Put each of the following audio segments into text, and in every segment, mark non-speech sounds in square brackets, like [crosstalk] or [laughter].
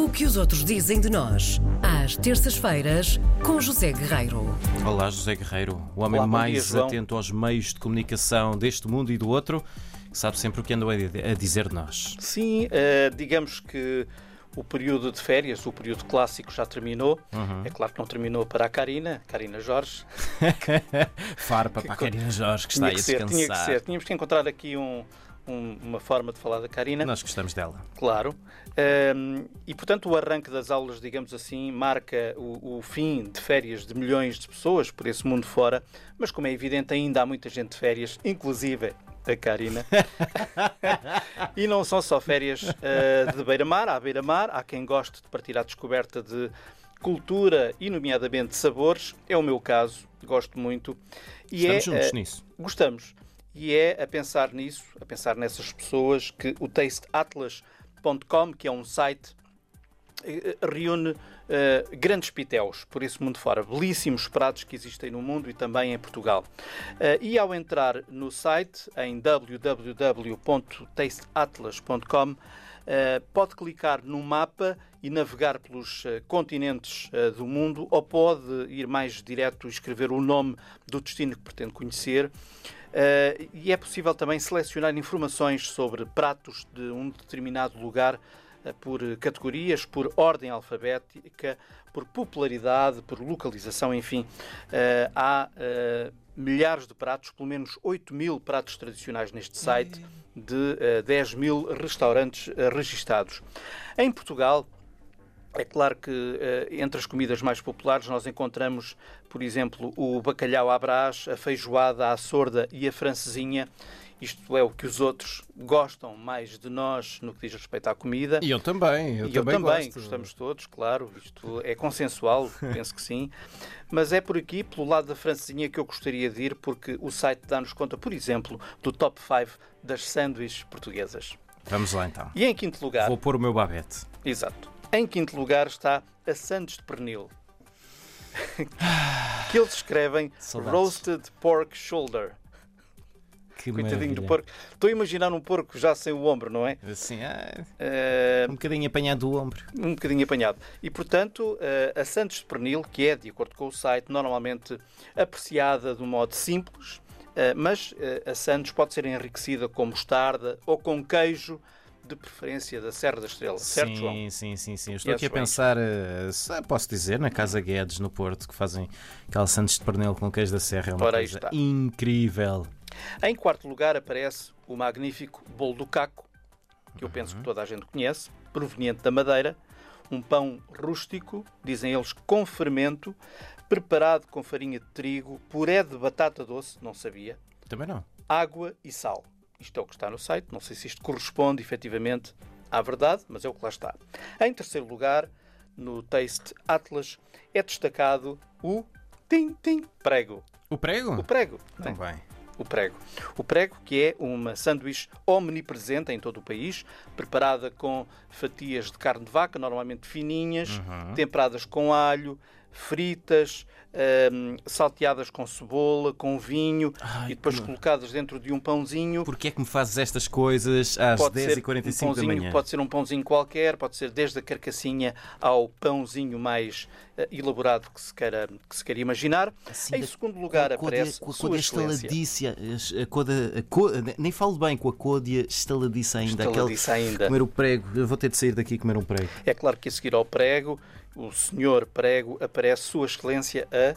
O que os outros dizem de nós, às terças-feiras, com José Guerreiro. Olá, José Guerreiro, o homem Olá, mais dia, atento aos meios de comunicação deste mundo e do outro, que sabe sempre o que andam a dizer de nós. Sim, eh, digamos que o período de férias, o período clássico já terminou. Uhum. É claro que não terminou para a Karina, Karina Jorge. [laughs] Farpa para a Karina Jorge, que está Tinha aí que a ser, tinha que descansar. ser. Tínhamos que encontrar aqui um- um- uma forma de falar da Karina. Nós gostamos dela. Claro. Ehm, e, portanto, o arranque das aulas, digamos assim, marca o, o fim de férias de milhões de pessoas por esse mundo fora. Mas, como é evidente, ainda há muita gente de férias, inclusive a Karina. [laughs] e não são só férias eh, de beira-mar. Há beira-mar, há quem goste de partir à descoberta de cultura e, nomeadamente, sabores. É o meu caso, gosto muito. E Estamos é, juntos eh, nisso. Gostamos. E é a pensar nisso, a pensar nessas pessoas, que o tasteatlas.com, que é um site, eh, reúne eh, grandes pitéus por esse mundo fora, belíssimos pratos que existem no mundo e também em Portugal. Eh, e ao entrar no site, em www.tasteatlas.com, eh, pode clicar no mapa e navegar pelos eh, continentes eh, do mundo, ou pode ir mais direto e escrever o nome do destino que pretende conhecer. Eh, e é possível também selecionar informações sobre pratos de um determinado lugar eh, por categorias, por ordem alfabética, por popularidade, por localização, enfim. Eh, há milhares de pratos, pelo menos 8 mil pratos tradicionais neste site, de eh, 10 mil restaurantes registados. Em Portugal, é claro que eh, entre as comidas mais populares nós encontramos, por exemplo, o bacalhau à brás, a feijoada à sorda e a francesinha. Isto é o que os outros gostam mais de nós no que diz respeito à comida. E eu também, eu E eu também, também, gosto. gostamos todos, claro, isto é consensual, [laughs] penso que sim. Mas é por aqui, pelo lado da francesinha, que eu gostaria de ir, porque o site dá-nos conta, por exemplo, do top 5 das sanduíches portuguesas. Vamos lá então. E em quinto lugar, Vou pôr o meu babete. exato, em quinto lugar está a Santos de Pernil. que eles escrevem Saudades. Roasted Pork Shoulder. Que Coitadinho do maravilha. porco. Estou a imaginar um porco já sem o ombro, não é? Assim, ah, um bocadinho apanhado do ombro. um bocadinho apanhado. E, portanto, eh, a Santos de Pernil, que é, de acordo com o site, normalmente apreciada de um modo simples, eh, mas a Santos pode ser enriquecida com mostarda ou com queijo, de preferência da Serra da Estrela. Certo, João? Sim, sim, sim, sim. Eu estou aqui a pensar, eh, posso dizer, na Casa Guedes, no Porto, que fazem Santos de Pernil com queijo da Serra. É uma Ora, coisa está. incrível. Em quarto lugar aparece o magnífico bolo do caco, que eu penso que toda a gente conhece, proveniente da Madeira, um pão rústico, dizem eles com fermento, preparado com farinha de trigo, puré de batata doce, não sabia, Também não. água e sal. Isto é o que está no site, não sei se isto corresponde efetivamente à verdade, mas é o que lá está. Em terceiro lugar, no Taste Atlas, é destacado o Tim Tim Prego. O prego? O prego. não é? Também. O prego. O prego, que é uma sanduíche omnipresente em todo o país, preparada com fatias de carne de vaca, normalmente fininhas, Uhum. temperadas com alho, fritas, hum, salteadas com cebola, com vinho Ai, e depois que- colocadas dentro de um pãozinho. Porquê é que me fazes estas coisas às Pode ser, um 10h45 da manhã? pode ser um pãozinho qualquer, pode ser desde a carcassinha ao pãozinho mais eh, elaborado que se queira, que se queira imaginar. Assim, em segundo lugar com aparece com a estaladiça, a códia- a có- nem falo bem com a códia estaladiça ainda. aquele- Estaladiça ainda. Comer o prego, eu vou ter de sair daqui e comer um prego. É claro que a seguir ao prego, o senhor prego, aparece Sua Excelência a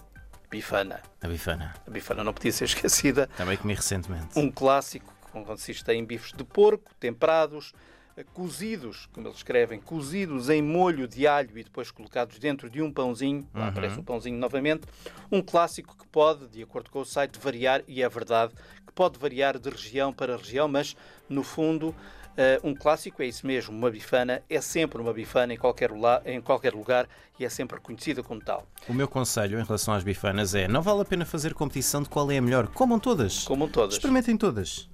bifana. A bifana, A bifana não podia ser [laughs] esquecida. também comi recentemente. Um clássico que consiste em bifes de porco, temperados, eh, cozidos, como eles escrevem, cozidos em molho de alho e depois colocados dentro de um pãozinho. Lá aparece o pãozinho novamente. Um clássico que pode, de acordo com o site, variar, e é verdade, que pode variar de região para região, mas no fundo. Eh, um clássico é isso mesmo, uma bifana é sempre uma bifana em qualquer, em qualquer lugar e é sempre reconhecida como tal. O meu conselho em relação às bifanas é: não vale a pena fazer competição de qual é a melhor. Comam todas. Como todas. Experimentem todas.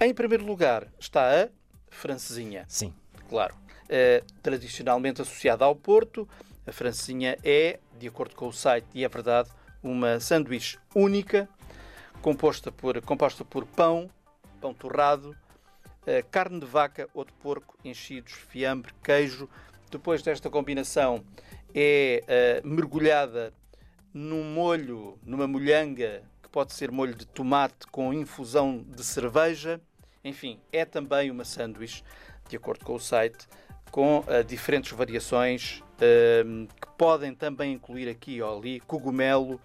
Em primeiro lugar está a francesinha. Sim. claro. Eh, tradicionalmente associada ao Porto, a francesinha é, de acordo com o site, e é verdade, uma sanduíche única, composta por, composta por pão, pão torrado, carne de vaca ou de porco, enchidos, fiambre, queijo, depois desta combinação, é uh, mergulhada num molho, numa molhanga, que pode ser molho de tomate com infusão de cerveja. Enfim, é também uma sanduíche, de acordo com o site, com uh, diferentes variações uh, que podem também incluir aqui ou ali cogumelo,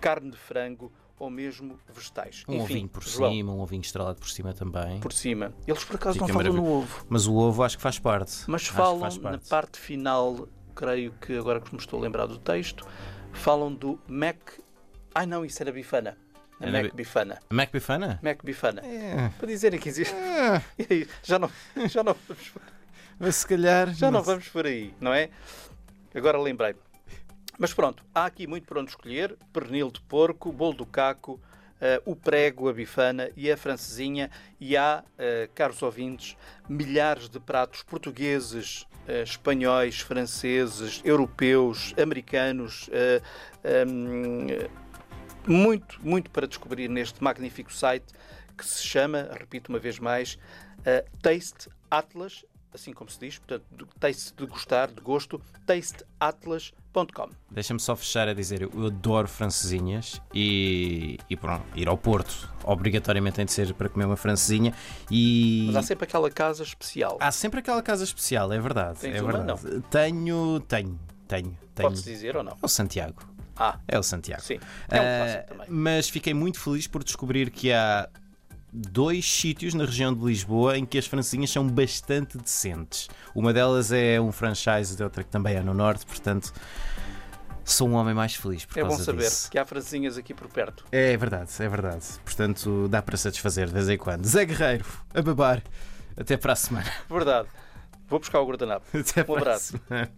carne de frango ou mesmo vegetais. Um Enfim, ovinho por João, cima, um ovinho estrelado por cima também. Por cima. Eles por acaso Fica não falam no ovo. Mas o ovo acho que faz parte. Mas Acho falam faz na parte. parte final, creio que agora que me estou a lembrar do texto, falam do Mac. Ai não, isso era bifana. A Mac bi- bifana. Mac Bifana? Mac bifana. É. Para dizerem que existe. [laughs] Aí, já não, já não, vamos, Mas se calhar. [laughs] já não vamos por aí, não é? Agora lembrei. Mas pronto, há aqui muito para onde escolher: pernil de porco, bolo do caco, eh, o prego, a bifana e a francesinha. E há, eh, caros ouvintes, milhares de pratos portugueses, eh, espanhóis, franceses, europeus, americanos. eh, hum, muito, muito para descobrir neste magnífico site que se chama, repito uma vez mais, Taste Atlas, assim como se diz, portanto, taste de gostar, de gosto, tasteatlas.com. Deixa-me só fechar a dizer, eu adoro francesinhas e, e pronto, ir ao Porto obrigatoriamente tem de ser para comer uma francesinha e Mas há sempre aquela casa especial. há sempre aquela casa especial, é verdade. Tens é uma? verdade. Tenho, tenho, tenho, tenho. Pode-se dizer ou não? É o Santiago. Ah, É o Santiago. sim. É um Ah, clássico também. Mas fiquei muito feliz por descobrir que há dois sítios na região de Lisboa em que as francesinhas são bastante decentes. Uma delas é um franchise de outra que também é no norte, portanto sou um homem mais feliz por É bom saber disso. que há francesinhas aqui por perto. É verdade, é verdade. Portanto, dá para satisfazer de vez em quando. Zé Guerreiro, a babar. Até para a semana. Verdade. Vou buscar o guardanapo. [laughs] Até para a abraço. semana.